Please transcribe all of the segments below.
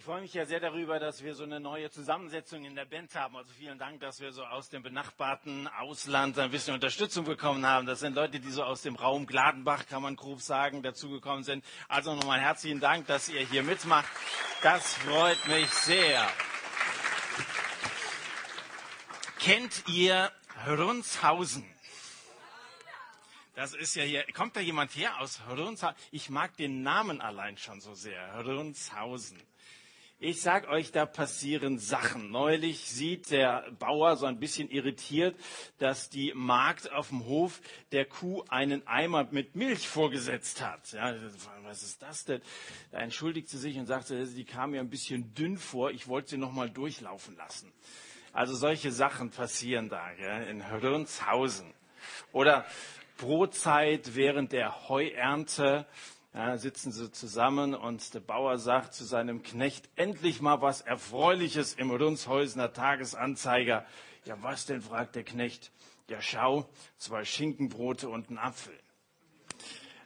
Ich freue mich ja sehr darüber, dass wir so eine neue Zusammensetzung in der Band haben. Also vielen Dank, dass wir so aus dem benachbarten Ausland ein bisschen Unterstützung bekommen haben. Das sind Leute, die so aus dem Raum Gladenbach, kann man grob sagen, dazugekommen sind. Also nochmal herzlichen Dank, dass ihr hier mitmacht. Das freut mich sehr. Kennt ihr Runzhausen? Das ist ja hier, kommt da jemand her aus Runzhausen? Ich mag den Namen allein schon so sehr. Runzhausen. Ich sag euch, da passieren Sachen. Neulich sieht der Bauer so ein bisschen irritiert, dass die Magd auf dem Hof der Kuh einen Eimer mit Milch vorgesetzt hat. Ja, was ist das denn? Da entschuldigt sie sich und sagte, die kam mir ein bisschen dünn vor. Ich wollte sie noch mal durchlaufen lassen. Also solche Sachen passieren da ja, in Hirnshausen. Oder Brotzeit während der Heuernte ja, sitzen sie zusammen und der Bauer sagt zu seinem Knecht, endlich mal was Erfreuliches im Rundshäusener Tagesanzeiger. Ja, was denn, fragt der Knecht. Ja, schau, zwei Schinkenbrote und ein Apfel.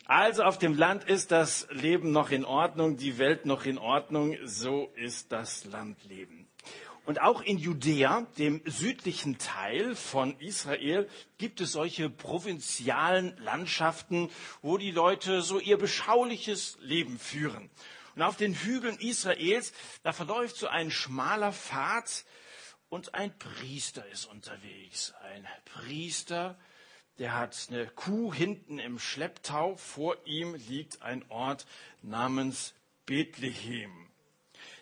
Also auf dem Land ist das Leben noch in Ordnung, die Welt noch in Ordnung, so ist das Landleben. Und auch in Judäa, dem südlichen Teil von Israel, gibt es solche provinzialen Landschaften, wo die Leute so ihr beschauliches Leben führen. Und auf den Hügeln Israels, da verläuft so ein schmaler Pfad und ein Priester ist unterwegs. Ein Priester, der hat eine Kuh hinten im Schlepptau. Vor ihm liegt ein Ort namens Bethlehem.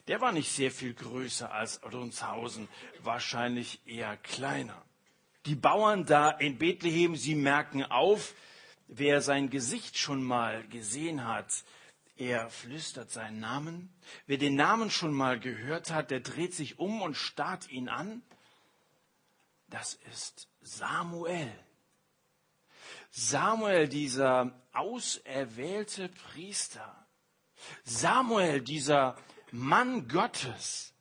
Der war nicht sehr viel größer als Runzhausen, wahrscheinlich eher kleiner. Die Bauern da in Bethlehem, sie merken auf, wer sein Gesicht schon mal gesehen hat, er flüstert seinen Namen. Wer den Namen schon mal gehört hat, der dreht sich um und starrt ihn an. Das ist Samuel. Samuel, dieser auserwählte Priester. Samuel, dieser Mann Gottes.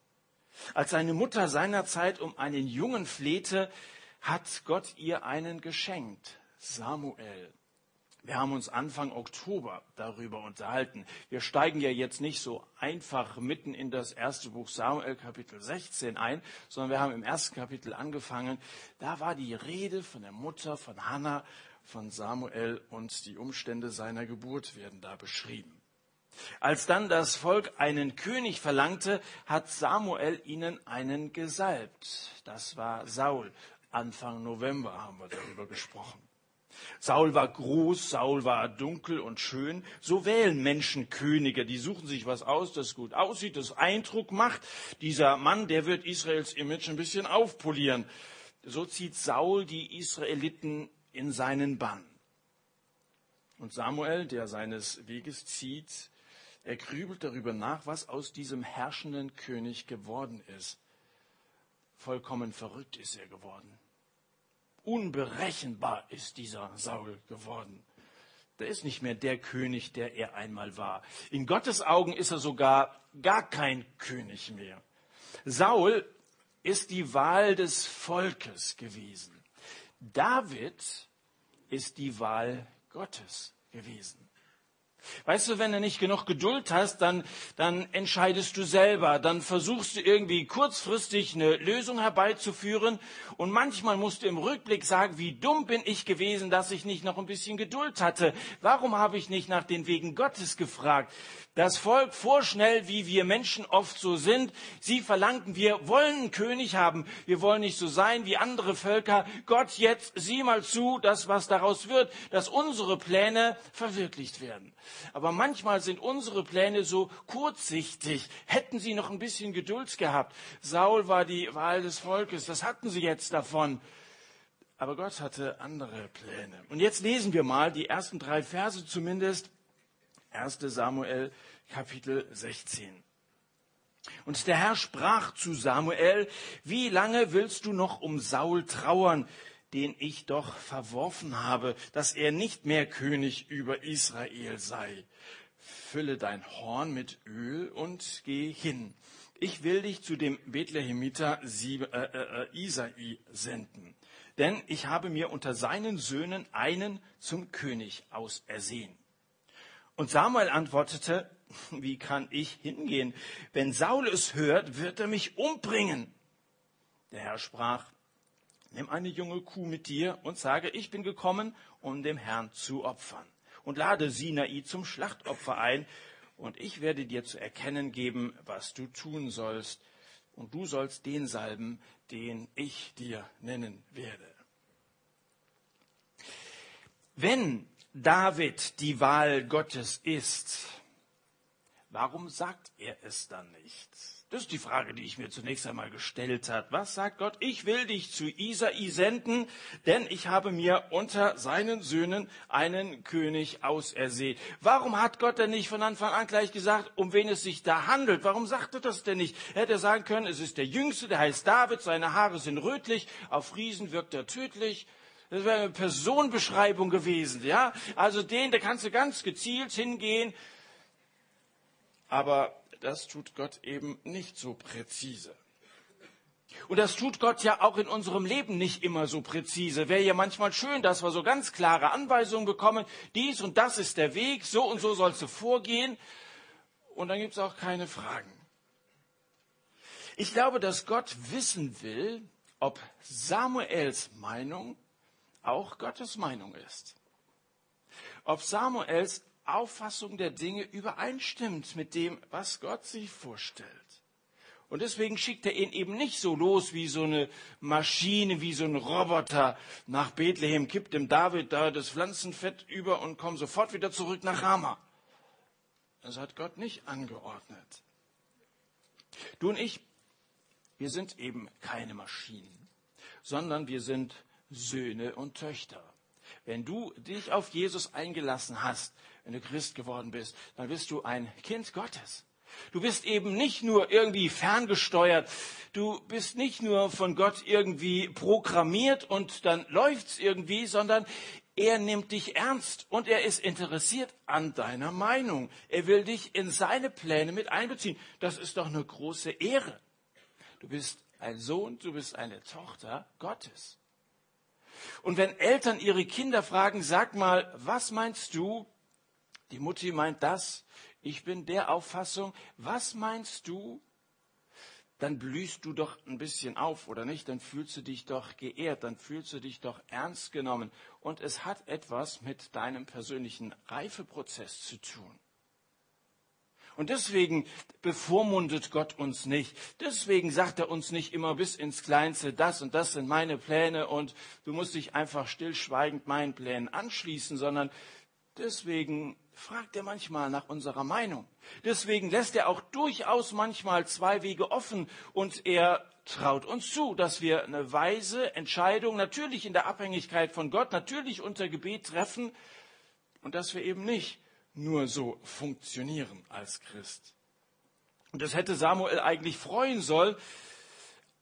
Als seine Mutter seinerzeit um einen Jungen flehte, hat Gott ihr einen geschenkt, Samuel. Wir haben uns Anfang Oktober darüber unterhalten. Wir steigen ja jetzt nicht so einfach mitten in das erste Buch Samuel Kapitel 16 ein, sondern wir haben im ersten Kapitel angefangen. Da war die Rede von der Mutter von Hannah, von Samuel und die Umstände seiner Geburt werden da beschrieben. Als dann das Volk einen König verlangte, hat Samuel ihnen einen gesalbt. Das war Saul. Anfang November haben wir darüber gesprochen. Saul war groß, Saul war dunkel und schön. So wählen Menschen Könige. Die suchen sich was aus, das gut aussieht, das Eindruck macht. Dieser Mann, der wird Israels Image ein bisschen aufpolieren. So zieht Saul die Israeliten in seinen Bann. Und Samuel, der seines Weges zieht, er grübelt darüber nach, was aus diesem herrschenden König geworden ist. Vollkommen verrückt ist er geworden. Unberechenbar ist dieser Saul geworden. Der ist nicht mehr der König, der er einmal war. In Gottes Augen ist er sogar gar kein König mehr. Saul ist die Wahl des Volkes gewesen. David ist die Wahl Gottes gewesen. Weißt du, wenn du nicht genug Geduld hast, dann, dann entscheidest du selber. Dann versuchst du irgendwie kurzfristig eine Lösung herbeizuführen. Und manchmal musst du im Rückblick sagen, wie dumm bin ich gewesen, dass ich nicht noch ein bisschen Geduld hatte. Warum habe ich nicht nach den Wegen Gottes gefragt? Das Volk vorschnell, wie wir Menschen oft so sind. Sie verlangten, wir wollen einen König haben. Wir wollen nicht so sein wie andere Völker. Gott, jetzt sieh mal zu, dass was daraus wird, dass unsere Pläne verwirklicht werden. Aber manchmal sind unsere Pläne so kurzsichtig. Hätten sie noch ein bisschen Geduld gehabt. Saul war die Wahl des Volkes. Das hatten sie jetzt davon. Aber Gott hatte andere Pläne. Und jetzt lesen wir mal die ersten drei Verse zumindest 1 Samuel Kapitel 16. Und der Herr sprach zu Samuel, wie lange willst du noch um Saul trauern, den ich doch verworfen habe, dass er nicht mehr König über Israel sei? Fülle dein Horn mit Öl und geh hin. Ich will dich zu dem Bethlehemiter äh, äh, Isai senden, denn ich habe mir unter seinen Söhnen einen zum König ausersehen. Und Samuel antwortete, wie kann ich hingehen? Wenn Saul es hört, wird er mich umbringen. Der Herr sprach, nimm eine junge Kuh mit dir und sage, ich bin gekommen, um dem Herrn zu opfern. Und lade Sinai zum Schlachtopfer ein, und ich werde dir zu erkennen geben, was du tun sollst. Und du sollst den salben, den ich dir nennen werde. Wenn David die Wahl Gottes ist, warum sagt er es dann nicht? Das ist die Frage, die ich mir zunächst einmal gestellt habe. Was sagt Gott? Ich will dich zu Isai senden, denn ich habe mir unter seinen Söhnen einen König ausersehen. Warum hat Gott denn nicht von Anfang an gleich gesagt, um wen es sich da handelt? Warum sagt er das denn nicht? Er hätte sagen können, es ist der Jüngste, der heißt David, seine Haare sind rötlich, auf Riesen wirkt er tödlich. Das wäre eine Personenbeschreibung gewesen, ja? Also den, da kannst du ganz gezielt hingehen. Aber das tut Gott eben nicht so präzise. Und das tut Gott ja auch in unserem Leben nicht immer so präzise. Wäre ja manchmal schön, dass wir so ganz klare Anweisungen bekommen. Dies und das ist der Weg, so und so sollst du vorgehen. Und dann gibt es auch keine Fragen. Ich glaube, dass Gott wissen will, ob Samuels Meinung auch Gottes Meinung ist. Ob Samuels Auffassung der Dinge übereinstimmt mit dem, was Gott sich vorstellt. Und deswegen schickt er ihn eben nicht so los wie so eine Maschine, wie so ein Roboter nach Bethlehem, kippt dem David da das Pflanzenfett über und kommt sofort wieder zurück nach Rama. Das hat Gott nicht angeordnet. Du und ich, wir sind eben keine Maschinen, sondern wir sind Söhne und Töchter. Wenn du dich auf Jesus eingelassen hast, wenn du Christ geworden bist, dann bist du ein Kind Gottes. Du bist eben nicht nur irgendwie ferngesteuert, du bist nicht nur von Gott irgendwie programmiert und dann läuft's irgendwie, sondern er nimmt dich ernst und er ist interessiert an deiner Meinung. Er will dich in seine Pläne mit einbeziehen. Das ist doch eine große Ehre. Du bist ein Sohn, du bist eine Tochter Gottes. Und wenn Eltern ihre Kinder fragen, sag mal, was meinst du? Die Mutti meint das. Ich bin der Auffassung. Was meinst du? Dann blühst du doch ein bisschen auf, oder nicht? Dann fühlst du dich doch geehrt, dann fühlst du dich doch ernst genommen. Und es hat etwas mit deinem persönlichen Reifeprozess zu tun. Und deswegen bevormundet Gott uns nicht. Deswegen sagt er uns nicht immer bis ins Kleinste, das und das sind meine Pläne und du musst dich einfach stillschweigend meinen Plänen anschließen, sondern deswegen fragt er manchmal nach unserer Meinung. Deswegen lässt er auch durchaus manchmal zwei Wege offen und er traut uns zu, dass wir eine weise Entscheidung natürlich in der Abhängigkeit von Gott, natürlich unter Gebet treffen und dass wir eben nicht nur so funktionieren als Christ. Und das hätte Samuel eigentlich freuen sollen,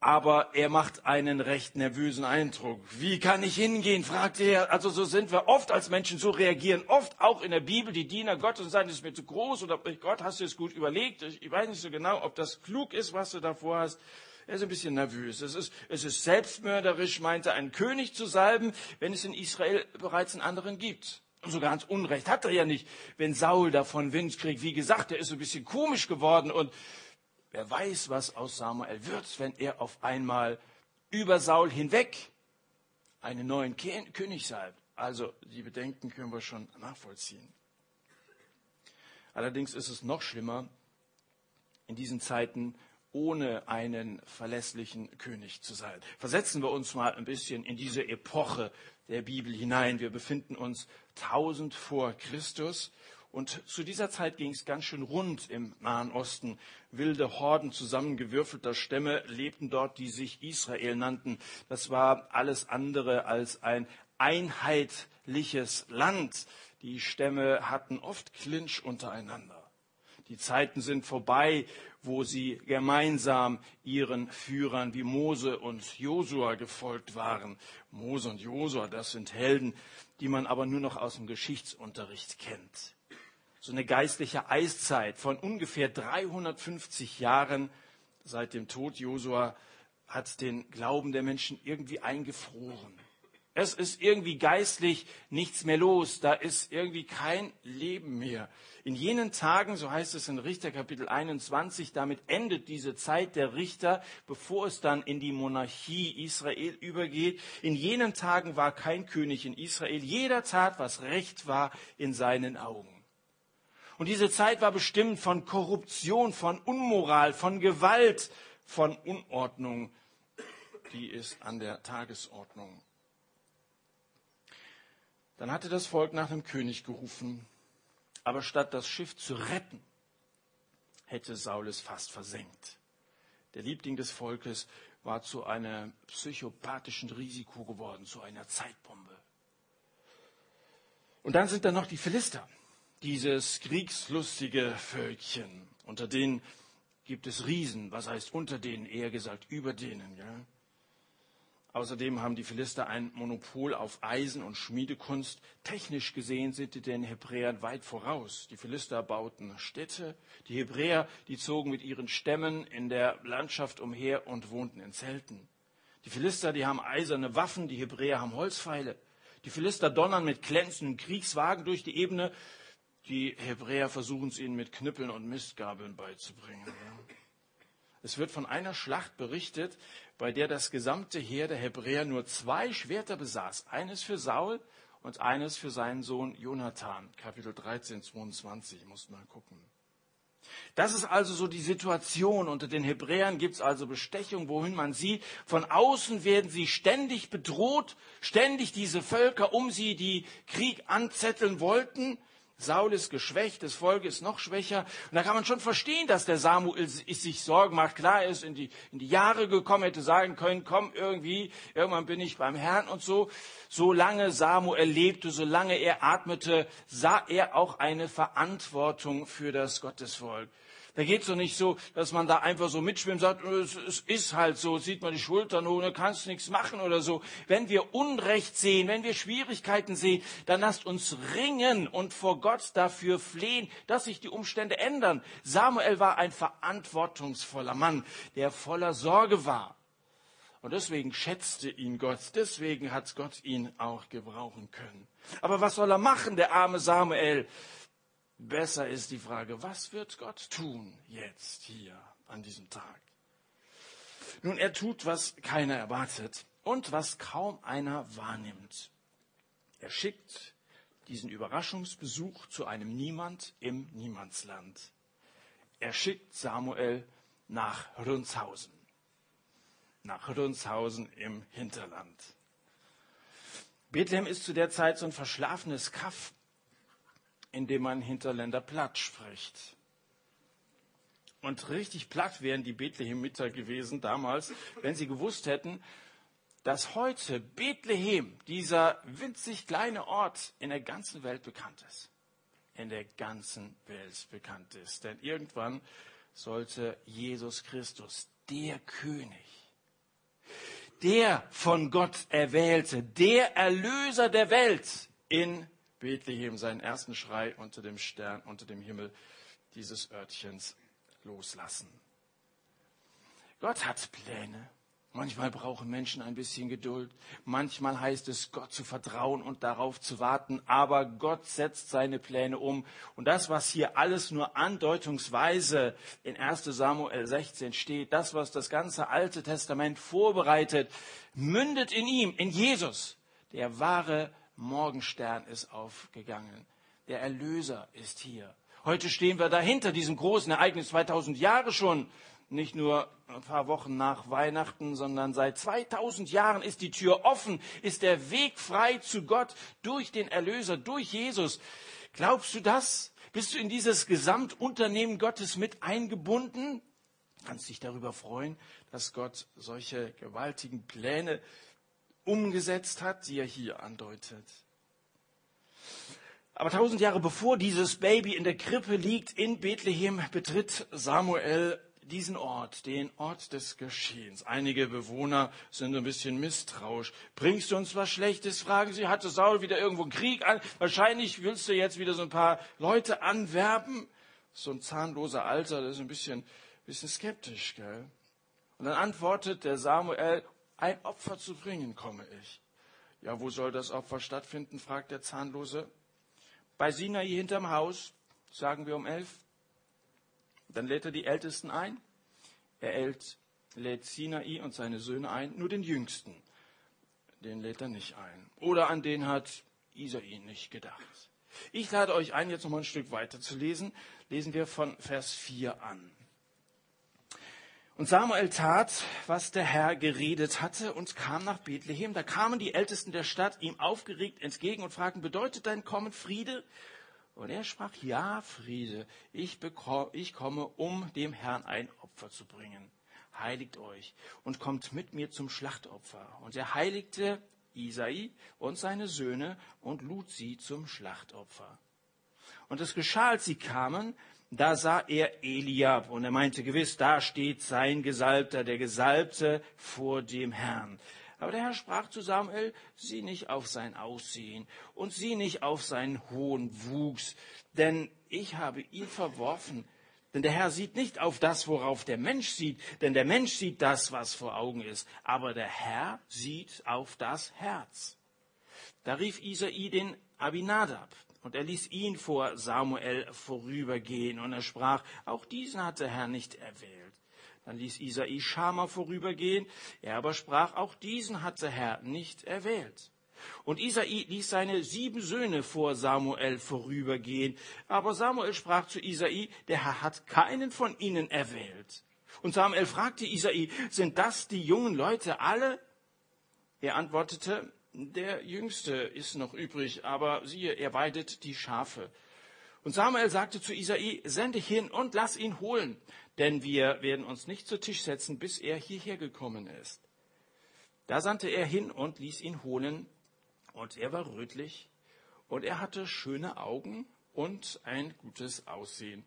aber er macht einen recht nervösen Eindruck. Wie kann ich hingehen? fragt er. Also so sind wir oft als Menschen, so reagieren oft auch in der Bibel die Diener Gottes und sagen, das ist mir zu groß oder Gott, hast du es gut überlegt? Ich weiß nicht so genau, ob das klug ist, was du davor hast. Er ist ein bisschen nervös. Es ist, es ist selbstmörderisch, meinte einen König zu salben, wenn es in Israel bereits einen anderen gibt. So ganz Unrecht hat er ja nicht, wenn Saul davon Wind kriegt. Wie gesagt, er ist ein bisschen komisch geworden und wer weiß, was aus Samuel wird, wenn er auf einmal über Saul hinweg einen neuen König salbt. Also die Bedenken können wir schon nachvollziehen. Allerdings ist es noch schlimmer in diesen Zeiten, ohne einen verlässlichen König zu sein. Versetzen wir uns mal ein bisschen in diese Epoche der Bibel hinein. Wir befinden uns 1000 vor Christus und zu dieser Zeit ging es ganz schön rund im Nahen Osten. Wilde Horden zusammengewürfelter Stämme lebten dort, die sich Israel nannten. Das war alles andere als ein einheitliches Land. Die Stämme hatten oft Clinch untereinander. Die Zeiten sind vorbei, wo sie gemeinsam ihren Führern wie Mose und Josua gefolgt waren. Mose und Josua, das sind Helden, die man aber nur noch aus dem Geschichtsunterricht kennt. So eine geistliche Eiszeit von ungefähr 350 Jahren seit dem Tod Josua hat den Glauben der Menschen irgendwie eingefroren. Es ist irgendwie geistlich nichts mehr los. Da ist irgendwie kein Leben mehr. In jenen Tagen, so heißt es in Richter Kapitel 21, damit endet diese Zeit der Richter, bevor es dann in die Monarchie Israel übergeht. In jenen Tagen war kein König in Israel. Jeder tat, was recht war in seinen Augen. Und diese Zeit war bestimmt von Korruption, von Unmoral, von Gewalt, von Unordnung. Die ist an der Tagesordnung. Dann hatte das Volk nach dem König gerufen, aber statt das Schiff zu retten, hätte Saul es fast versenkt. Der Liebling des Volkes war zu einem psychopathischen Risiko geworden, zu einer Zeitbombe. Und dann sind da noch die Philister, dieses kriegslustige Völkchen. Unter denen gibt es Riesen, was heißt unter denen, eher gesagt über denen. Ja? Außerdem haben die Philister ein Monopol auf Eisen und Schmiedekunst. Technisch gesehen sind die den Hebräern weit voraus. Die Philister bauten Städte. Die Hebräer, die zogen mit ihren Stämmen in der Landschaft umher und wohnten in Zelten. Die Philister, die haben eiserne Waffen. Die Hebräer haben Holzpfeile. Die Philister donnern mit glänzenden Kriegswagen durch die Ebene. Die Hebräer versuchen es ihnen mit Knüppeln und Mistgabeln beizubringen. Es wird von einer Schlacht berichtet, bei der das gesamte Heer der Hebräer nur zwei Schwerter besaß. Eines für Saul und eines für seinen Sohn Jonathan. Kapitel 13, 22, muss man gucken. Das ist also so die Situation. Unter den Hebräern gibt es also Bestechung, wohin man sieht. Von außen werden sie ständig bedroht, ständig diese Völker um sie, die Krieg anzetteln wollten. Saul ist geschwächt, das Volk ist noch schwächer. Und da kann man schon verstehen, dass der Samuel sich Sorgen macht. Klar, er ist in die, in die Jahre gekommen, hätte sagen können, komm irgendwie, irgendwann bin ich beim Herrn und so. Solange Samuel lebte, solange er atmete, sah er auch eine Verantwortung für das Gottesvolk. Da geht es doch nicht so, dass man da einfach so mitschwimmt sagt, es, es ist halt so, sieht man die Schultern hoch, da kannst nichts machen oder so. Wenn wir Unrecht sehen, wenn wir Schwierigkeiten sehen, dann lasst uns ringen und vor Gott dafür flehen, dass sich die Umstände ändern. Samuel war ein verantwortungsvoller Mann, der voller Sorge war. Und deswegen schätzte ihn Gott, deswegen hat Gott ihn auch gebrauchen können. Aber was soll er machen, der arme Samuel? Besser ist die Frage, was wird Gott tun jetzt hier an diesem Tag? Nun, er tut, was keiner erwartet und was kaum einer wahrnimmt. Er schickt diesen Überraschungsbesuch zu einem Niemand im Niemandsland. Er schickt Samuel nach Rünshausen. Nach Rünshausen im Hinterland. Bethlehem ist zu der Zeit so ein verschlafenes Kaff indem man Hinterländer platt spricht. Und richtig platt wären die Bethlehemiter gewesen damals, wenn sie gewusst hätten, dass heute Bethlehem, dieser winzig kleine Ort, in der ganzen Welt bekannt ist. In der ganzen Welt bekannt ist. Denn irgendwann sollte Jesus Christus, der König, der von Gott erwählte, der Erlöser der Welt in Bethlehem seinen ersten Schrei unter dem Stern, unter dem Himmel dieses Örtchens loslassen. Gott hat Pläne. Manchmal brauchen Menschen ein bisschen Geduld. Manchmal heißt es, Gott zu vertrauen und darauf zu warten. Aber Gott setzt seine Pläne um. Und das, was hier alles nur andeutungsweise in 1 Samuel 16 steht, das, was das ganze Alte Testament vorbereitet, mündet in ihm, in Jesus, der wahre Morgenstern ist aufgegangen. Der Erlöser ist hier. Heute stehen wir dahinter diesem großen Ereignis 2000 Jahre schon. Nicht nur ein paar Wochen nach Weihnachten, sondern seit 2000 Jahren ist die Tür offen, ist der Weg frei zu Gott durch den Erlöser, durch Jesus. Glaubst du das? Bist du in dieses Gesamtunternehmen Gottes mit eingebunden? Kannst dich darüber freuen, dass Gott solche gewaltigen Pläne umgesetzt hat, die er hier andeutet. Aber tausend Jahre bevor dieses Baby in der Krippe liegt in Bethlehem, betritt Samuel diesen Ort, den Ort des Geschehens. Einige Bewohner sind ein bisschen misstrauisch. Bringst du uns was Schlechtes? Fragen sie. Hatte Saul wieder irgendwo Krieg an? Wahrscheinlich willst du jetzt wieder so ein paar Leute anwerben. So ein zahnloser Alter, der ist ein bisschen, bisschen skeptisch, gell? Und dann antwortet der Samuel, ein Opfer zu bringen komme ich. Ja, wo soll das Opfer stattfinden? fragt der Zahnlose. Bei Sinai hinterm Haus, sagen wir um elf. Dann lädt er die Ältesten ein. Er lädt Sinai und seine Söhne ein, nur den Jüngsten. Den lädt er nicht ein. Oder an den hat Isai nicht gedacht. Ich lade euch ein, jetzt noch mal ein Stück weiter zu lesen. Lesen wir von Vers 4 an. Und Samuel tat, was der Herr geredet hatte und kam nach Bethlehem. Da kamen die Ältesten der Stadt ihm aufgeregt entgegen und fragten, bedeutet dein Kommen Friede? Und er sprach, ja, Friede, ich, bekomme, ich komme, um dem Herrn ein Opfer zu bringen. Heiligt euch und kommt mit mir zum Schlachtopfer. Und er heiligte Isai und seine Söhne und lud sie zum Schlachtopfer. Und es geschah, als sie kamen, da sah er Eliab und er meinte gewiss, da steht sein Gesalbter, der Gesalbte vor dem Herrn. Aber der Herr sprach zu Samuel, sieh nicht auf sein Aussehen und sieh nicht auf seinen hohen Wuchs, denn ich habe ihn verworfen. Denn der Herr sieht nicht auf das, worauf der Mensch sieht, denn der Mensch sieht das, was vor Augen ist, aber der Herr sieht auf das Herz. Da rief Isai den Abinadab, und er ließ ihn vor Samuel vorübergehen. Und er sprach, auch diesen hat der Herr nicht erwählt. Dann ließ Isai Schama vorübergehen. Er aber sprach, auch diesen hat der Herr nicht erwählt. Und Isai ließ seine sieben Söhne vor Samuel vorübergehen. Aber Samuel sprach zu Isai, der Herr hat keinen von ihnen erwählt. Und Samuel fragte Isai, sind das die jungen Leute alle? Er antwortete, der Jüngste ist noch übrig, aber siehe, er weidet die Schafe. Und Samuel sagte zu Isai, sende hin und lass ihn holen, denn wir werden uns nicht zu Tisch setzen, bis er hierher gekommen ist. Da sandte er hin und ließ ihn holen, und er war rötlich, und er hatte schöne Augen und ein gutes Aussehen.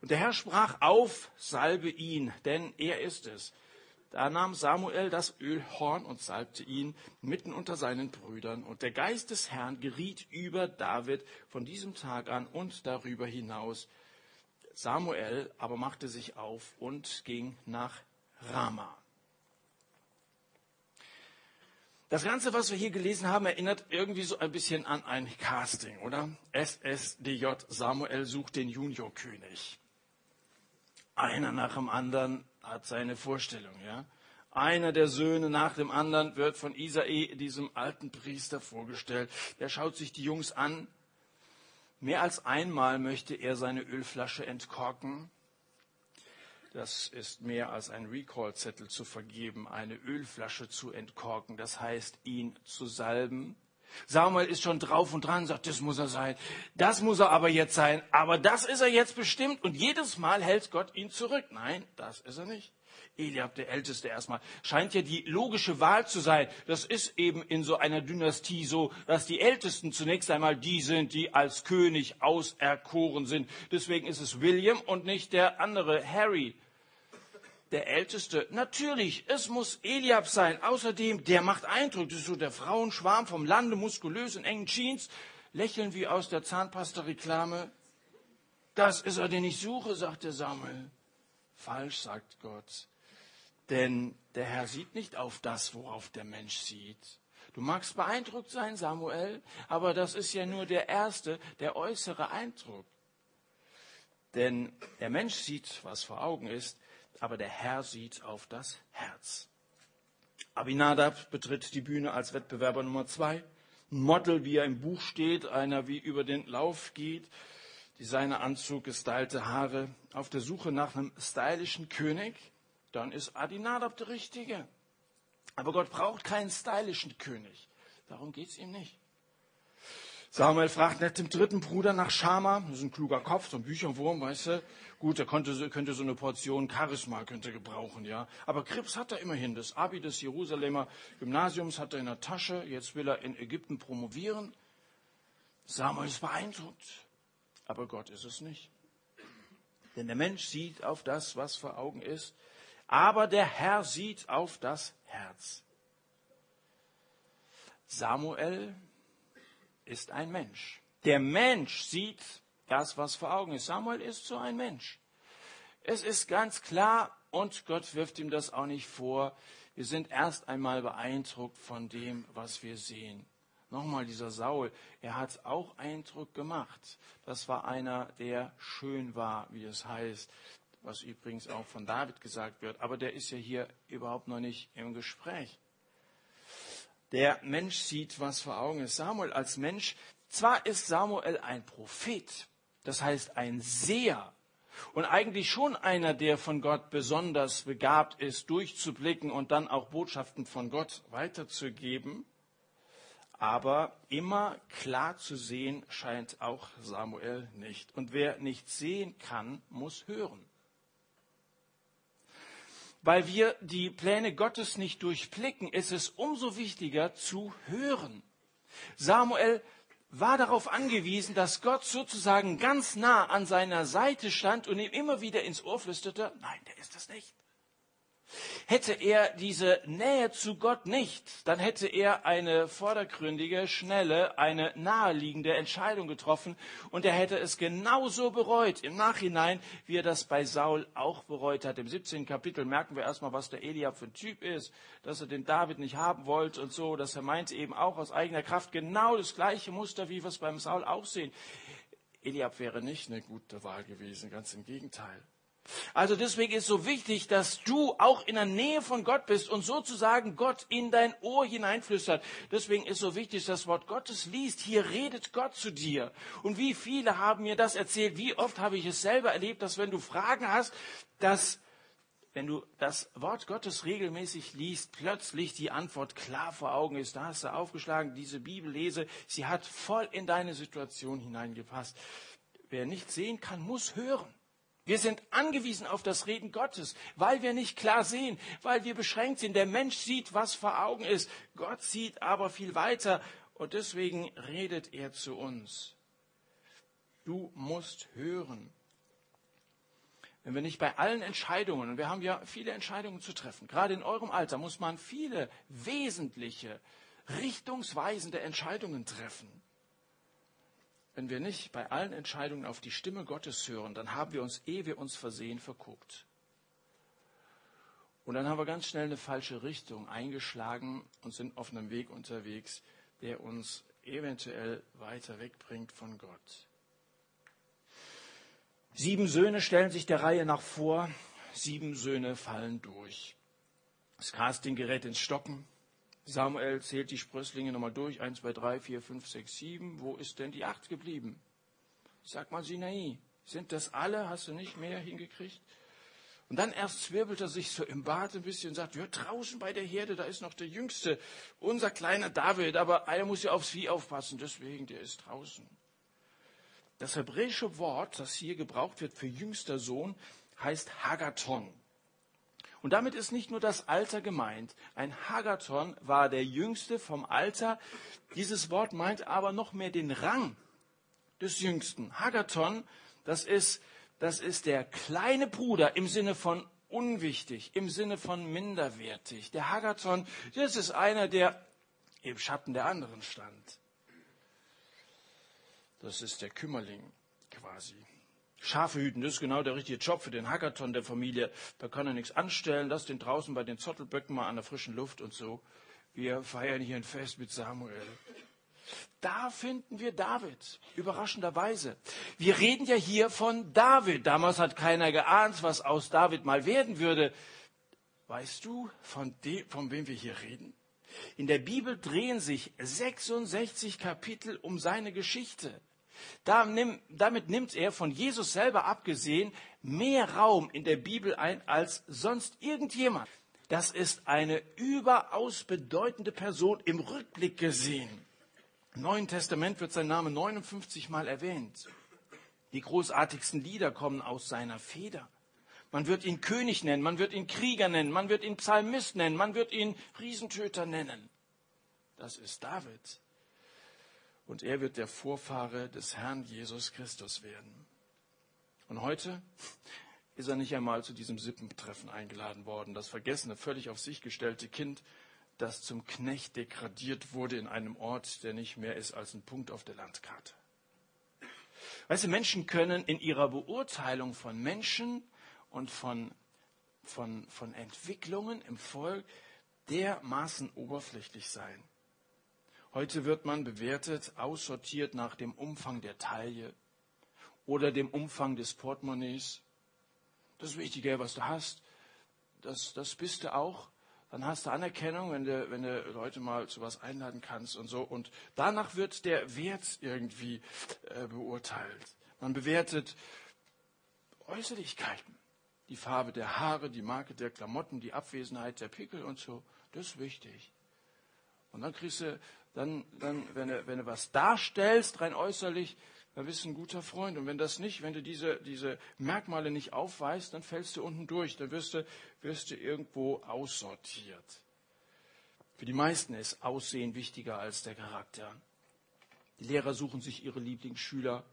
Und der Herr sprach auf, salbe ihn, denn er ist es. Da nahm Samuel das Ölhorn und salbte ihn mitten unter seinen Brüdern. Und der Geist des Herrn geriet über David von diesem Tag an und darüber hinaus. Samuel aber machte sich auf und ging nach Rama. Das Ganze, was wir hier gelesen haben, erinnert irgendwie so ein bisschen an ein Casting, oder? SSDJ Samuel sucht den Juniorkönig. Einer nach dem anderen hat seine Vorstellung, ja. Einer der Söhne nach dem anderen wird von Isai, diesem alten Priester, vorgestellt. Der schaut sich die Jungs an. Mehr als einmal möchte er seine Ölflasche entkorken. Das ist mehr als ein Recall-Zettel zu vergeben, eine Ölflasche zu entkorken. Das heißt, ihn zu salben. Samuel ist schon drauf und dran, sagt, das muss er sein. Das muss er aber jetzt sein. Aber das ist er jetzt bestimmt. Und jedes Mal hält Gott ihn zurück. Nein, das ist er nicht. Eliab, der Älteste erstmal, scheint ja die logische Wahl zu sein. Das ist eben in so einer Dynastie so, dass die Ältesten zunächst einmal die sind, die als König auserkoren sind. Deswegen ist es William und nicht der andere Harry. Der Älteste, natürlich, es muss Eliab sein. Außerdem, der macht Eindruck. Das ist so der Frauenschwarm vom Lande, muskulös in engen Jeans, lächeln wie aus der Zahnpasta-Reklame. Das ist er, den ich suche, sagt der Samuel. Falsch, sagt Gott. Denn der Herr sieht nicht auf das, worauf der Mensch sieht. Du magst beeindruckt sein, Samuel, aber das ist ja nur der erste, der äußere Eindruck. Denn der Mensch sieht, was vor Augen ist, aber der Herr sieht auf das Herz. Abinadab betritt die Bühne als Wettbewerber Nummer zwei. Ein Model, wie er im Buch steht, einer wie über den Lauf geht, Designeranzug, gestylte Haare, auf der Suche nach einem stylischen König dann ist Adinadab der Richtige. Aber Gott braucht keinen stylischen König. Darum geht es ihm nicht. Samuel fragt nicht dem dritten Bruder nach Schama. Das ist ein kluger Kopf, so ein Bücherwurm, weißt du. Gut, er konnte, könnte so eine Portion Charisma könnte gebrauchen, ja. Aber Krips hat er immerhin. Das Abi des Jerusalemer Gymnasiums hat er in der Tasche. Jetzt will er in Ägypten promovieren. Samuel ist beeindruckt. Aber Gott ist es nicht. Denn der Mensch sieht auf das, was vor Augen ist aber der Herr sieht auf das Herz. Samuel ist ein Mensch. Der Mensch sieht das, was vor Augen ist. Samuel ist so ein Mensch. Es ist ganz klar, und Gott wirft ihm das auch nicht vor. Wir sind erst einmal beeindruckt von dem, was wir sehen. Nochmal dieser Saul, er hat auch Eindruck gemacht. Das war einer, der schön war, wie es heißt, was übrigens auch von David gesagt wird. Aber der ist ja hier überhaupt noch nicht im Gespräch. Der Mensch sieht, was vor Augen ist. Samuel als Mensch, zwar ist Samuel ein Prophet, das heißt ein Seher, und eigentlich schon einer, der von Gott besonders begabt ist, durchzublicken und dann auch Botschaften von Gott weiterzugeben. Aber immer klar zu sehen scheint auch Samuel nicht. Und wer nicht sehen kann, muss hören. Weil wir die Pläne Gottes nicht durchblicken, ist es umso wichtiger zu hören. Samuel war darauf angewiesen, dass Gott sozusagen ganz nah an seiner Seite stand und ihm immer wieder ins Ohr flüsterte, nein, der ist es nicht. Hätte er diese Nähe zu Gott nicht, dann hätte er eine vordergründige, schnelle, eine naheliegende Entscheidung getroffen und er hätte es genauso bereut im Nachhinein, wie er das bei Saul auch bereut hat. Im 17. Kapitel merken wir erstmal, was der Eliab für ein Typ ist, dass er den David nicht haben wollte und so, dass er meinte eben auch aus eigener Kraft genau das gleiche Muster, wie wir es beim Saul auch sehen. Eliab wäre nicht eine gute Wahl gewesen, ganz im Gegenteil. Also deswegen ist so wichtig, dass du auch in der Nähe von Gott bist und sozusagen Gott in dein Ohr hineinflüstert. Deswegen ist so wichtig, dass das Wort Gottes liest. Hier redet Gott zu dir. Und wie viele haben mir das erzählt? Wie oft habe ich es selber erlebt, dass wenn du Fragen hast, dass wenn du das Wort Gottes regelmäßig liest, plötzlich die Antwort klar vor Augen ist. Da hast du aufgeschlagen, diese Bibel lese, sie hat voll in deine Situation hineingepasst. Wer nicht sehen kann, muss hören. Wir sind angewiesen auf das Reden Gottes, weil wir nicht klar sehen, weil wir beschränkt sind. Der Mensch sieht, was vor Augen ist. Gott sieht aber viel weiter und deswegen redet er zu uns. Du musst hören. Wenn wir nicht bei allen Entscheidungen, und wir haben ja viele Entscheidungen zu treffen, gerade in eurem Alter muss man viele wesentliche, richtungsweisende Entscheidungen treffen wenn wir nicht bei allen Entscheidungen auf die Stimme Gottes hören, dann haben wir uns, ehe wir uns versehen, verguckt. Und dann haben wir ganz schnell eine falsche Richtung eingeschlagen und sind auf einem Weg unterwegs, der uns eventuell weiter wegbringt von Gott. Sieben Söhne stellen sich der Reihe nach vor, sieben Söhne fallen durch. Das Casting gerät ins Stocken. Samuel zählt die Sprösslinge nochmal durch. Eins, zwei, drei, vier, fünf, sechs, sieben. Wo ist denn die acht geblieben? Sag mal, Sinai, sind das alle? Hast du nicht mehr hingekriegt? Und dann erst zwirbelt er sich so im Bad ein bisschen und sagt, ja, draußen bei der Herde, da ist noch der Jüngste, unser kleiner David, aber einer muss ja aufs Vieh aufpassen, deswegen, der ist draußen. Das hebräische Wort, das hier gebraucht wird für jüngster Sohn, heißt Hagathon. Und damit ist nicht nur das Alter gemeint. Ein Hagathon war der jüngste vom Alter. Dieses Wort meint aber noch mehr den Rang des Jüngsten. Hagathon, das ist, das ist der kleine Bruder im Sinne von unwichtig, im Sinne von minderwertig. Der Hagathon, das ist einer, der im Schatten der anderen stand. Das ist der Kümmerling quasi. Schafe hüten, das ist genau der richtige Job für den Hackathon der Familie. Da kann er nichts anstellen. Lass den draußen bei den Zottelböcken mal an der frischen Luft und so. Wir feiern hier ein Fest mit Samuel. Da finden wir David, überraschenderweise. Wir reden ja hier von David. Damals hat keiner geahnt, was aus David mal werden würde. Weißt du, von, dem, von wem wir hier reden? In der Bibel drehen sich 66 Kapitel um seine Geschichte. Damit nimmt er von Jesus selber abgesehen mehr Raum in der Bibel ein als sonst irgendjemand. Das ist eine überaus bedeutende Person im Rückblick gesehen. Im Neuen Testament wird sein Name 59 Mal erwähnt. Die großartigsten Lieder kommen aus seiner Feder. Man wird ihn König nennen, man wird ihn Krieger nennen, man wird ihn Psalmist nennen, man wird ihn Riesentöter nennen. Das ist David und er wird der Vorfahre des Herrn Jesus Christus werden. Und heute ist er nicht einmal zu diesem Sippentreffen eingeladen worden. Das vergessene, völlig auf sich gestellte Kind, das zum Knecht degradiert wurde in einem Ort, der nicht mehr ist als ein Punkt auf der Landkarte. Weißt du, Menschen können in ihrer Beurteilung von Menschen und von von, von Entwicklungen im Volk dermaßen oberflächlich sein. Heute wird man bewertet, aussortiert nach dem Umfang der Taille oder dem Umfang des Portemonnaies. Das Wichtige, was du hast, das, das bist du auch. Dann hast du Anerkennung, wenn du, wenn du Leute mal zu was einladen kannst und so. Und danach wird der Wert irgendwie äh, beurteilt. Man bewertet Äußerlichkeiten. Die Farbe der Haare, die Marke der Klamotten, die Abwesenheit der Pickel und so. Das ist wichtig. Und dann kriegst du, dann, dann, wenn du, wenn du was darstellst, rein äußerlich, dann bist du ein guter Freund. Und wenn das nicht, wenn du diese, diese Merkmale nicht aufweist, dann fällst du unten durch. Dann wirst du, wirst du irgendwo aussortiert. Für die meisten ist Aussehen wichtiger als der Charakter. Die Lehrer suchen sich ihre Lieblingsschüler,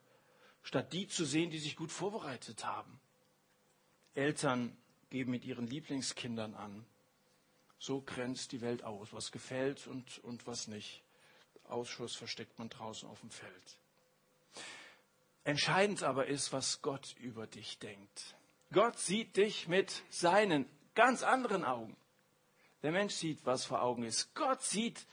statt die zu sehen, die sich gut vorbereitet haben. Eltern geben mit ihren Lieblingskindern an. So grenzt die Welt aus, was gefällt und, und was nicht. Ausschuss versteckt man draußen auf dem Feld. Entscheidend aber ist, was Gott über dich denkt. Gott sieht dich mit seinen ganz anderen Augen. Der Mensch sieht, was vor Augen ist. Gott sieht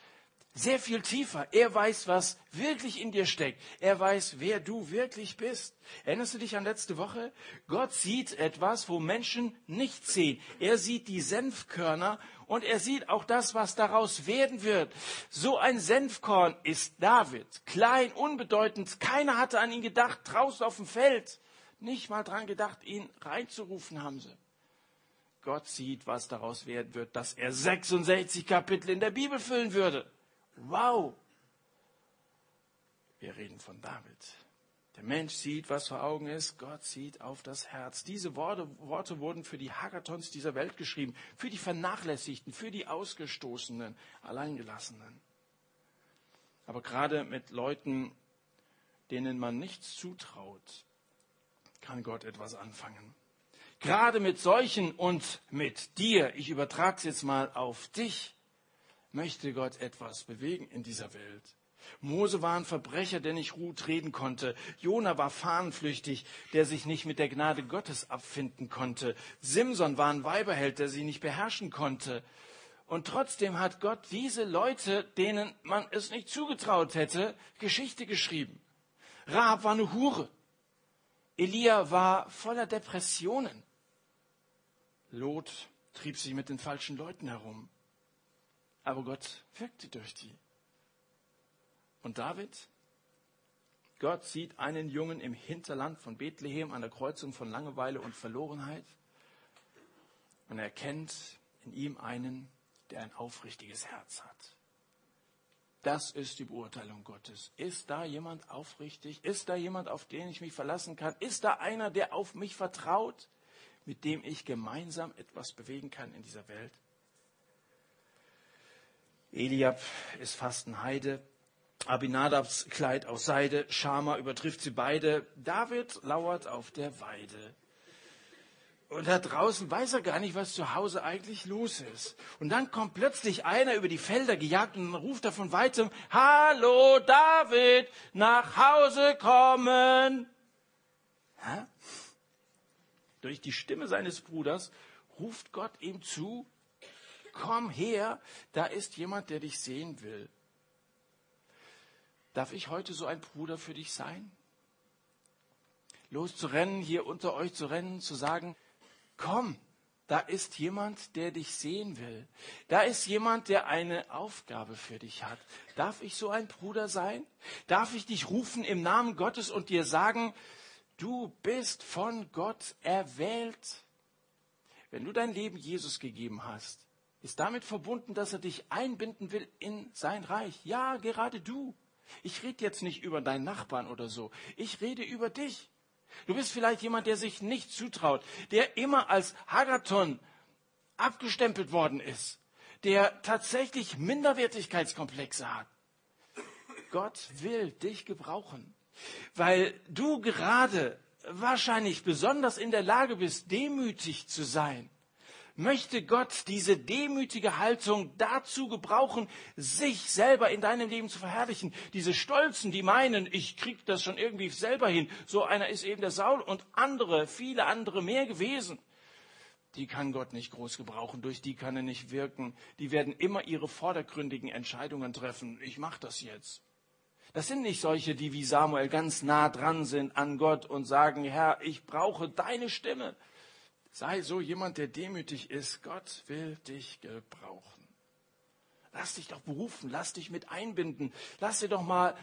sehr viel tiefer. Er weiß, was wirklich in dir steckt. Er weiß, wer du wirklich bist. Erinnerst du dich an letzte Woche? Gott sieht etwas, wo Menschen nicht sehen. Er sieht die Senfkörner und er sieht auch das, was daraus werden wird. So ein Senfkorn ist David. Klein, unbedeutend. Keiner hatte an ihn gedacht, draußen auf dem Feld. Nicht mal dran gedacht, ihn reinzurufen haben sie. Gott sieht, was daraus werden wird, dass er 66 Kapitel in der Bibel füllen würde. Wow! Wir reden von David. Der Mensch sieht, was vor Augen ist. Gott sieht auf das Herz. Diese Worte, Worte wurden für die Hackathons dieser Welt geschrieben, für die Vernachlässigten, für die Ausgestoßenen, Alleingelassenen. Aber gerade mit Leuten, denen man nichts zutraut, kann Gott etwas anfangen. Gerade mit solchen und mit dir, ich übertrage es jetzt mal auf dich, möchte Gott etwas bewegen in dieser Welt. Mose war ein Verbrecher, der nicht gut reden konnte. Jona war fahnenflüchtig, der sich nicht mit der Gnade Gottes abfinden konnte. Simson war ein Weiberheld, der sie nicht beherrschen konnte. Und trotzdem hat Gott diese Leute, denen man es nicht zugetraut hätte, Geschichte geschrieben. Rahab war eine Hure. Elia war voller Depressionen. Lot trieb sich mit den falschen Leuten herum. Aber Gott wirkte durch die. Und David? Gott sieht einen Jungen im Hinterland von Bethlehem an der Kreuzung von Langeweile und Verlorenheit und er erkennt in ihm einen, der ein aufrichtiges Herz hat. Das ist die Beurteilung Gottes. Ist da jemand aufrichtig? Ist da jemand, auf den ich mich verlassen kann? Ist da einer, der auf mich vertraut, mit dem ich gemeinsam etwas bewegen kann in dieser Welt? Eliab ist fast ein Heide. Abinadabs Kleid aus Seide, Schama übertrifft sie beide. David lauert auf der Weide. Und da draußen weiß er gar nicht, was zu Hause eigentlich los ist. Und dann kommt plötzlich einer über die Felder gejagt und ruft er von weitem, Hallo David, nach Hause kommen. Hä? Durch die Stimme seines Bruders ruft Gott ihm zu, komm her, da ist jemand, der dich sehen will. Darf ich heute so ein Bruder für dich sein? Loszurennen, hier unter euch zu rennen, zu sagen, komm, da ist jemand, der dich sehen will. Da ist jemand, der eine Aufgabe für dich hat. Darf ich so ein Bruder sein? Darf ich dich rufen im Namen Gottes und dir sagen, du bist von Gott erwählt? Wenn du dein Leben Jesus gegeben hast, ist damit verbunden, dass er dich einbinden will in sein Reich. Ja, gerade du. Ich rede jetzt nicht über deinen Nachbarn oder so. Ich rede über dich. Du bist vielleicht jemand, der sich nicht zutraut, der immer als Hagathon abgestempelt worden ist, der tatsächlich Minderwertigkeitskomplexe hat. Gott will dich gebrauchen, weil du gerade wahrscheinlich besonders in der Lage bist, demütig zu sein möchte Gott diese demütige Haltung dazu gebrauchen, sich selber in deinem Leben zu verherrlichen. Diese Stolzen, die meinen, ich krieg das schon irgendwie selber hin. So einer ist eben der Saul und andere, viele andere mehr gewesen. die kann Gott nicht groß gebrauchen, durch die kann er nicht wirken. Die werden immer ihre vordergründigen Entscheidungen treffen. Ich mache das jetzt. Das sind nicht solche, die wie Samuel ganz nah dran sind an Gott und sagen, Herr, ich brauche deine Stimme. Sei so jemand, der demütig ist. Gott will dich gebrauchen. Lass dich doch berufen, lass dich mit einbinden. Lass dir doch mal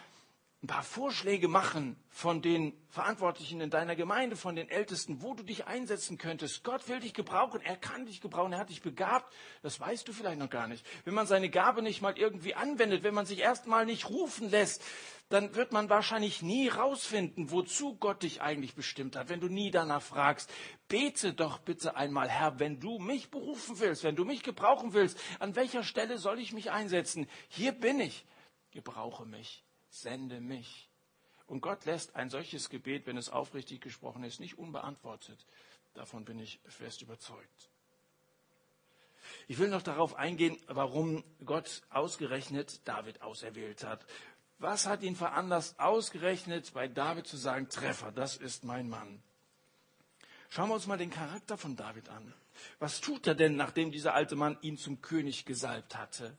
ein paar Vorschläge machen von den Verantwortlichen in deiner Gemeinde, von den Ältesten, wo du dich einsetzen könntest. Gott will dich gebrauchen, er kann dich gebrauchen, er hat dich begabt. Das weißt du vielleicht noch gar nicht. Wenn man seine Gabe nicht mal irgendwie anwendet, wenn man sich erstmal nicht rufen lässt, dann wird man wahrscheinlich nie rausfinden, wozu Gott dich eigentlich bestimmt hat, wenn du nie danach fragst. Bete doch bitte einmal, Herr, wenn du mich berufen willst, wenn du mich gebrauchen willst, an welcher Stelle soll ich mich einsetzen? Hier bin ich. Gebrauche mich sende mich. Und Gott lässt ein solches Gebet, wenn es aufrichtig gesprochen ist, nicht unbeantwortet. Davon bin ich fest überzeugt. Ich will noch darauf eingehen, warum Gott ausgerechnet David auserwählt hat. Was hat ihn veranlasst, ausgerechnet bei David zu sagen, Treffer, das ist mein Mann. Schauen wir uns mal den Charakter von David an. Was tut er denn, nachdem dieser alte Mann ihn zum König gesalbt hatte?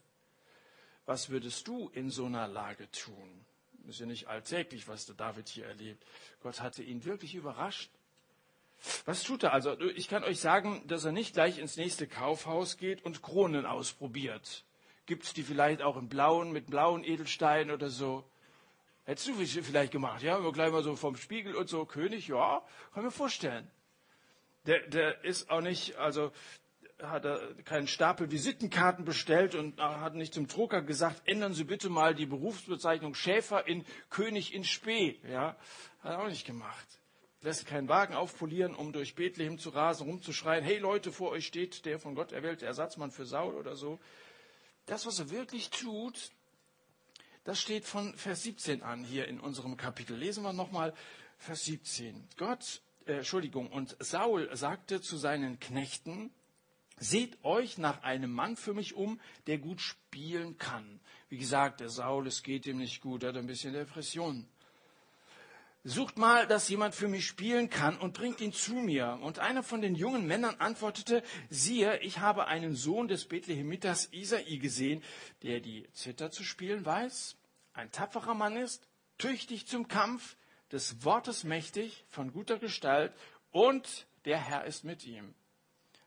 Was würdest du in so einer Lage tun? Ist ja nicht alltäglich, was der David hier erlebt. Gott hatte ihn wirklich überrascht. Was tut er also? Ich kann euch sagen, dass er nicht gleich ins nächste Kaufhaus geht und Kronen ausprobiert. Gibt es die vielleicht auch in blauen, mit blauen Edelsteinen oder so? Hättest du vielleicht gemacht, ja? Gleich mal so vom Spiegel und so, König, ja, kann mir vorstellen. Der, der ist auch nicht, also hat er keinen Stapel Visitenkarten bestellt und hat nicht zum Drucker gesagt, ändern Sie bitte mal die Berufsbezeichnung Schäfer in König in Spee. Ja, hat er auch nicht gemacht. Lässt keinen Wagen aufpolieren, um durch Bethlehem zu rasen, rumzuschreien, hey Leute, vor euch steht der von Gott erwählte Ersatzmann für Saul oder so. Das, was er wirklich tut, das steht von Vers 17 an hier in unserem Kapitel. Lesen wir nochmal Vers 17. Gott, äh, Entschuldigung, und Saul sagte zu seinen Knechten, Seht euch nach einem Mann für mich um, der gut spielen kann. Wie gesagt, der Saul, es geht ihm nicht gut, er hat ein bisschen Depression. Sucht mal, dass jemand für mich spielen kann und bringt ihn zu mir. Und einer von den jungen Männern antwortete, siehe, ich habe einen Sohn des Bethlehemiters Isai gesehen, der die Zither zu spielen weiß, ein tapferer Mann ist, tüchtig zum Kampf, des Wortes mächtig, von guter Gestalt und der Herr ist mit ihm.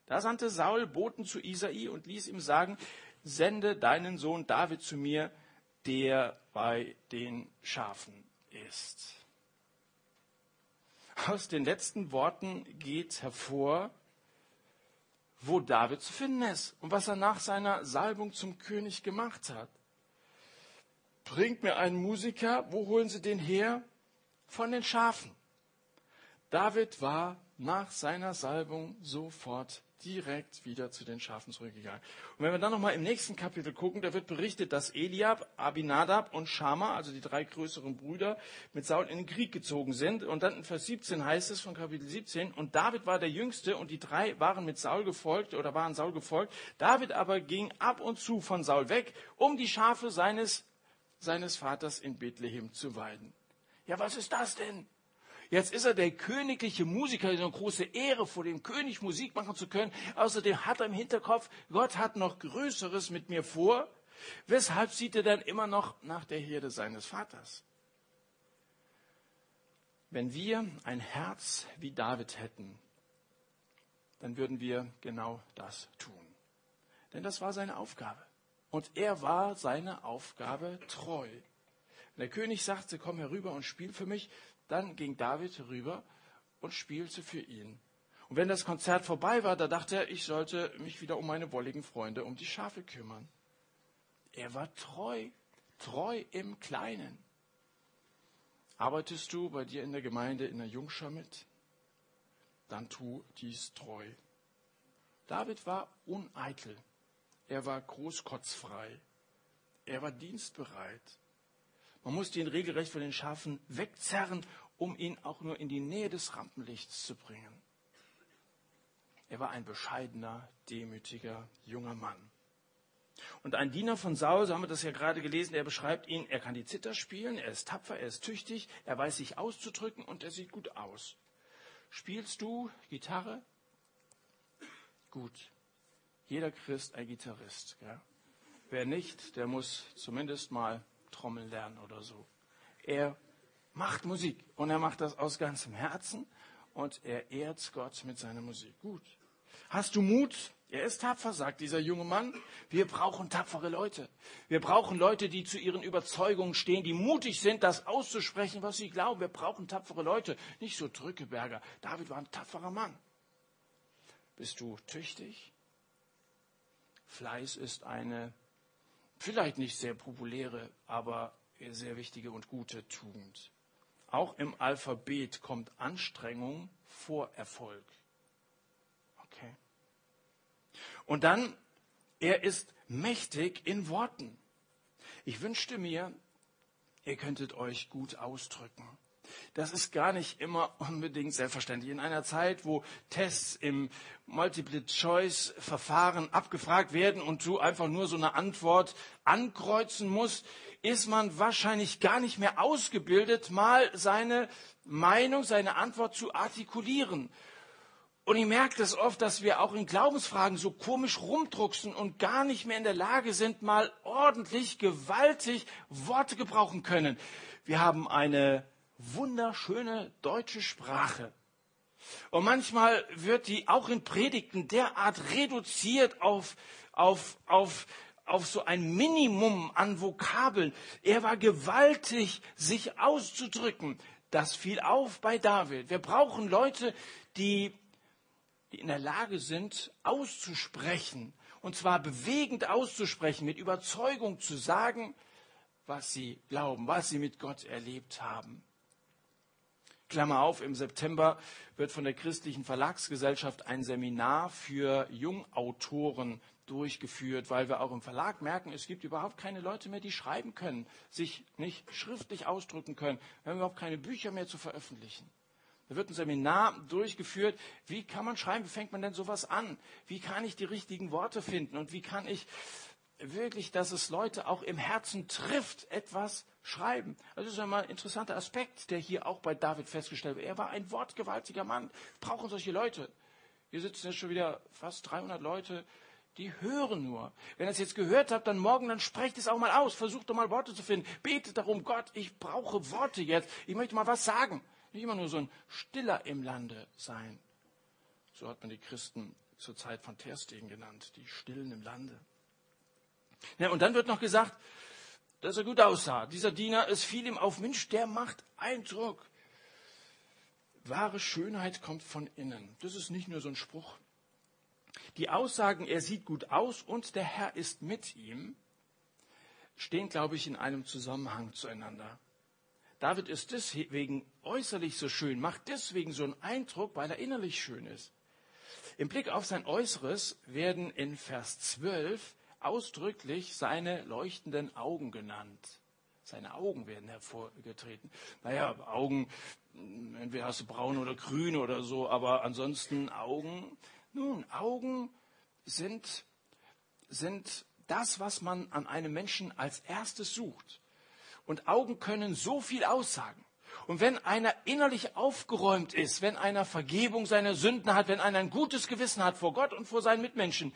Da sandte Saul Boten zu Isai und ließ ihm sagen, sende deinen Sohn David zu mir, der bei den Schafen ist. Aus den letzten Worten geht hervor, wo David zu finden ist und was er nach seiner Salbung zum König gemacht hat. Bringt mir einen Musiker, wo holen Sie den her? Von den Schafen. David war nach seiner Salbung sofort direkt wieder zu den Schafen zurückgegangen. Und wenn wir dann nochmal im nächsten Kapitel gucken, da wird berichtet, dass Eliab, Abinadab und Shama, also die drei größeren Brüder, mit Saul in den Krieg gezogen sind. Und dann in Vers 17 heißt es von Kapitel 17, und David war der Jüngste und die drei waren mit Saul gefolgt oder waren Saul gefolgt. David aber ging ab und zu von Saul weg, um die Schafe seines, seines Vaters in Bethlehem zu weiden. Ja, was ist das denn? Jetzt ist er der königliche Musiker, eine große Ehre, vor dem König Musik machen zu können. Außerdem hat er im Hinterkopf, Gott hat noch Größeres mit mir vor. Weshalb sieht er dann immer noch nach der Herde seines Vaters? Wenn wir ein Herz wie David hätten, dann würden wir genau das tun. Denn das war seine Aufgabe. Und er war seiner Aufgabe treu. Wenn der König sagte, komm herüber und spiel für mich, dann ging David rüber und spielte für ihn. Und wenn das Konzert vorbei war, da dachte er, ich sollte mich wieder um meine wolligen Freunde, um die Schafe kümmern. Er war treu, treu im Kleinen. Arbeitest du bei dir in der Gemeinde in der Jungschar mit? Dann tu dies treu. David war uneitel. Er war großkotzfrei. Er war dienstbereit. Man musste ihn regelrecht von den Schafen wegzerren, um ihn auch nur in die Nähe des Rampenlichts zu bringen. Er war ein bescheidener, demütiger junger Mann. Und ein Diener von Saul, so haben wir das ja gerade gelesen, er beschreibt ihn, er kann die Zither spielen, er ist tapfer, er ist tüchtig, er weiß sich auszudrücken und er sieht gut aus. Spielst du Gitarre? Gut. Jeder Christ ein Gitarrist. Ja? Wer nicht, der muss zumindest mal Trommeln lernen oder so. Er macht Musik und er macht das aus ganzem Herzen und er ehrt Gott mit seiner Musik. Gut. Hast du Mut? Er ist tapfer, sagt dieser junge Mann. Wir brauchen tapfere Leute. Wir brauchen Leute, die zu ihren Überzeugungen stehen, die mutig sind, das auszusprechen, was sie glauben. Wir brauchen tapfere Leute, nicht so Drückeberger. David war ein tapferer Mann. Bist du tüchtig? Fleiß ist eine vielleicht nicht sehr populäre, aber sehr wichtige und gute Tugend. Auch im Alphabet kommt Anstrengung vor Erfolg. Okay. Und dann, er ist mächtig in Worten. Ich wünschte mir, ihr könntet euch gut ausdrücken. Das ist gar nicht immer unbedingt selbstverständlich. In einer Zeit, wo Tests im Multiple-Choice-Verfahren abgefragt werden und du einfach nur so eine Antwort ankreuzen musst, ist man wahrscheinlich gar nicht mehr ausgebildet, mal seine Meinung, seine Antwort zu artikulieren. Und ich merke das oft, dass wir auch in Glaubensfragen so komisch rumdrucksen und gar nicht mehr in der Lage sind, mal ordentlich, gewaltig Worte gebrauchen können. Wir haben eine wunderschöne deutsche Sprache. Und manchmal wird die auch in Predigten derart reduziert auf, auf, auf, auf so ein Minimum an Vokabeln. Er war gewaltig, sich auszudrücken. Das fiel auf bei David. Wir brauchen Leute, die die in der Lage sind, auszusprechen, und zwar bewegend auszusprechen, mit Überzeugung zu sagen, was sie glauben, was sie mit Gott erlebt haben. Klammer auf, im September wird von der Christlichen Verlagsgesellschaft ein Seminar für Jungautoren durchgeführt, weil wir auch im Verlag merken, es gibt überhaupt keine Leute mehr, die schreiben können, sich nicht schriftlich ausdrücken können. Wir haben überhaupt keine Bücher mehr zu veröffentlichen. Da wird ein Seminar durchgeführt. Wie kann man schreiben? Wie fängt man denn sowas an? Wie kann ich die richtigen Worte finden? Und wie kann ich wirklich, dass es Leute auch im Herzen trifft, etwas schreiben? Das ist einmal ein interessanter Aspekt, der hier auch bei David festgestellt wird. Er war ein wortgewaltiger Mann. Brauchen solche Leute. Hier sitzen jetzt schon wieder fast 300 Leute, die hören nur. Wenn ihr es jetzt gehört habt, dann morgen, dann sprecht es auch mal aus. Versucht doch mal Worte zu finden. Betet darum, Gott, ich brauche Worte jetzt. Ich möchte mal was sagen. Nicht immer nur so ein Stiller im Lande sein. So hat man die Christen zur Zeit von Terstegen genannt, die Stillen im Lande. Ja, und dann wird noch gesagt, dass er gut aussah. Dieser Diener, es fiel ihm auf, Mensch, der macht Eindruck. Wahre Schönheit kommt von innen. Das ist nicht nur so ein Spruch. Die Aussagen, er sieht gut aus und der Herr ist mit ihm, stehen, glaube ich, in einem Zusammenhang zueinander. David ist deswegen äußerlich so schön, macht deswegen so einen Eindruck, weil er innerlich schön ist. Im Blick auf sein Äußeres werden in Vers 12 ausdrücklich seine leuchtenden Augen genannt. Seine Augen werden hervorgetreten. Naja, Augen, entweder hast du braun oder grün oder so, aber ansonsten Augen. Nun, Augen sind, sind das, was man an einem Menschen als erstes sucht. Und Augen können so viel aussagen. Und wenn einer innerlich aufgeräumt ist, wenn einer Vergebung seiner Sünden hat, wenn einer ein gutes Gewissen hat vor Gott und vor seinen Mitmenschen,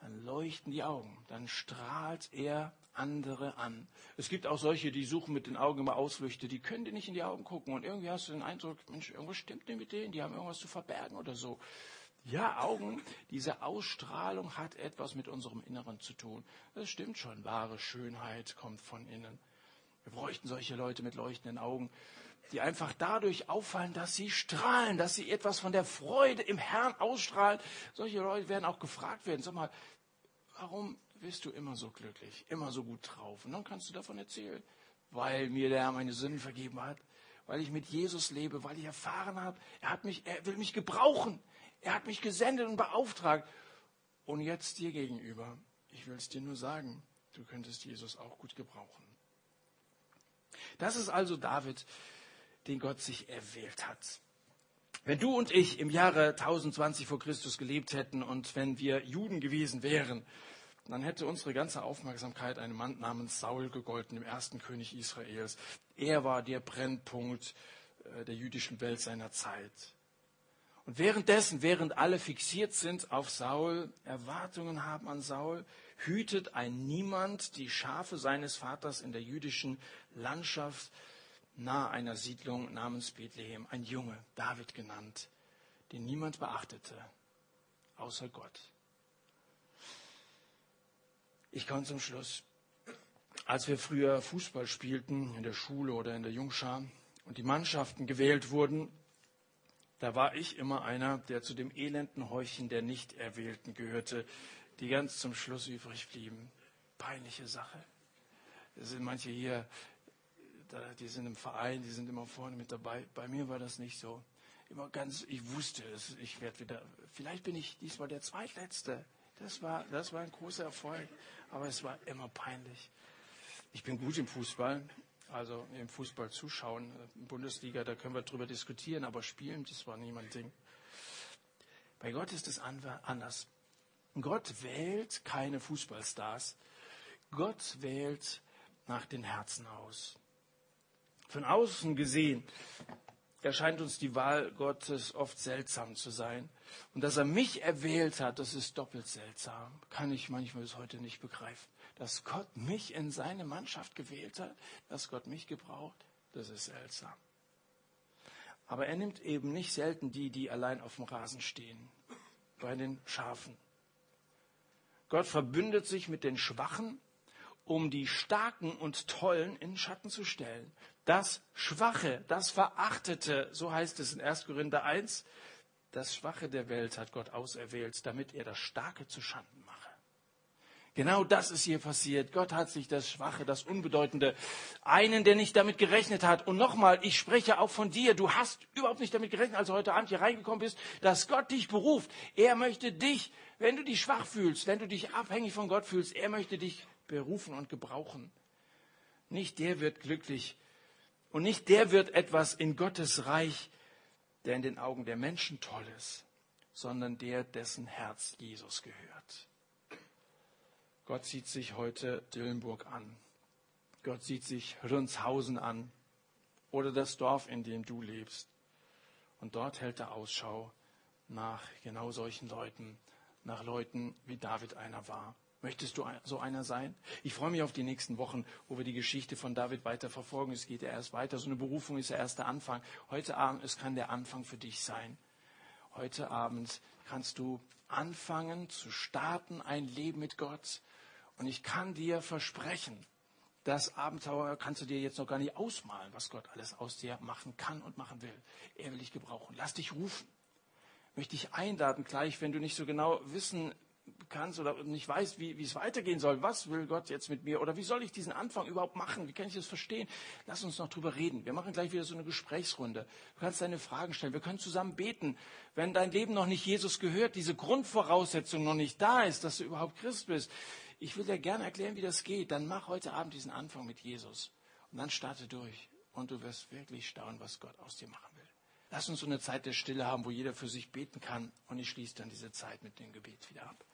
dann leuchten die Augen, dann strahlt er andere an. Es gibt auch solche, die suchen mit den Augen immer Ausflüchte, die können dir nicht in die Augen gucken und irgendwie hast du den Eindruck, Mensch, irgendwas stimmt nicht mit denen, die haben irgendwas zu verbergen oder so. Ja, Augen, diese Ausstrahlung hat etwas mit unserem Inneren zu tun. Das stimmt schon, wahre Schönheit kommt von innen. Wir bräuchten solche Leute mit leuchtenden Augen, die einfach dadurch auffallen, dass sie strahlen, dass sie etwas von der Freude im Herrn ausstrahlen. Solche Leute werden auch gefragt werden, sag mal, warum bist du immer so glücklich, immer so gut drauf? Und dann kannst du davon erzählen, weil mir der Herr meine Sünden vergeben hat, weil ich mit Jesus lebe, weil ich erfahren habe, er hat mich, er will mich gebrauchen. Er hat mich gesendet und beauftragt. Und jetzt dir gegenüber, ich will es dir nur sagen, du könntest Jesus auch gut gebrauchen. Das ist also David, den Gott sich erwählt hat. Wenn du und ich im Jahre 1020 vor Christus gelebt hätten und wenn wir Juden gewesen wären, dann hätte unsere ganze Aufmerksamkeit einem Mann namens Saul gegolten, dem ersten König Israels. Er war der Brennpunkt äh, der jüdischen Welt seiner Zeit. Und währenddessen, während alle fixiert sind auf Saul, Erwartungen haben an Saul, hütet ein Niemand die Schafe seines Vaters in der jüdischen Landschaft nahe einer Siedlung namens Bethlehem. Ein Junge, David genannt, den niemand beachtete, außer Gott. Ich komme zum Schluss. Als wir früher Fußball spielten, in der Schule oder in der Jungschar, und die Mannschaften gewählt wurden, da war ich immer einer, der zu dem elenden Häufchen der Nicht-Erwählten gehörte, die ganz zum Schluss übrig blieben. Peinliche Sache. Es sind manche hier, die sind im Verein, die sind immer vorne mit dabei. Bei mir war das nicht so. Immer ganz, ich wusste es, ich werde wieder, vielleicht bin ich diesmal der Zweitletzte. Das war, das war ein großer Erfolg, aber es war immer peinlich. Ich bin gut im Fußball, also im Fußball zuschauen, Bundesliga, da können wir drüber diskutieren, aber spielen, das war niemand Ding. Bei Gott ist es anders. Gott wählt keine Fußballstars. Gott wählt nach den Herzen aus. Von außen gesehen erscheint uns die Wahl Gottes oft seltsam zu sein. Und dass er mich erwählt hat, das ist doppelt seltsam. Kann ich manchmal bis heute nicht begreifen. Dass Gott mich in seine Mannschaft gewählt hat, dass Gott mich gebraucht, das ist seltsam. Aber er nimmt eben nicht selten die, die allein auf dem Rasen stehen, bei den Schafen. Gott verbündet sich mit den Schwachen, um die Starken und Tollen in Schatten zu stellen. Das Schwache, das Verachtete, so heißt es in 1. Korinther 1, das Schwache der Welt hat Gott auserwählt, damit er das Starke zu Schanden mache. Genau das ist hier passiert. Gott hat sich das Schwache, das Unbedeutende, einen, der nicht damit gerechnet hat. Und nochmal, ich spreche auch von dir. Du hast überhaupt nicht damit gerechnet, als du heute Abend hier reingekommen bist, dass Gott dich beruft. Er möchte dich, wenn du dich schwach fühlst, wenn du dich abhängig von Gott fühlst, er möchte dich berufen und gebrauchen. Nicht der wird glücklich und nicht der wird etwas in Gottes Reich, der in den Augen der Menschen toll ist, sondern der, dessen Herz Jesus gehört. Gott sieht sich heute Dillenburg an. Gott sieht sich Rünshausen an oder das Dorf, in dem du lebst. Und dort hält er Ausschau nach genau solchen Leuten, nach Leuten, wie David einer war. Möchtest du so einer sein? Ich freue mich auf die nächsten Wochen, wo wir die Geschichte von David weiter verfolgen. Es geht ja erst weiter. So eine Berufung ist der erste Anfang. Heute Abend, es kann der Anfang für dich sein. Heute Abend kannst du anfangen zu starten, ein Leben mit Gott. Und ich kann dir versprechen, das Abenteuer kannst du dir jetzt noch gar nicht ausmalen, was Gott alles aus dir machen kann und machen will. Er will dich gebrauchen. Lass dich rufen. Möchte ich einladen gleich, wenn du nicht so genau wissen kannst oder nicht weißt, wie, wie es weitergehen soll. Was will Gott jetzt mit mir? Oder wie soll ich diesen Anfang überhaupt machen? Wie kann ich das verstehen? Lass uns noch drüber reden. Wir machen gleich wieder so eine Gesprächsrunde. Du kannst deine Fragen stellen. Wir können zusammen beten. Wenn dein Leben noch nicht Jesus gehört, diese Grundvoraussetzung noch nicht da ist, dass du überhaupt Christ bist. Ich will dir gerne erklären, wie das geht. Dann mach heute Abend diesen Anfang mit Jesus. Und dann starte durch. Und du wirst wirklich staunen, was Gott aus dir machen will. Lass uns so eine Zeit der Stille haben, wo jeder für sich beten kann. Und ich schließe dann diese Zeit mit dem Gebet wieder ab.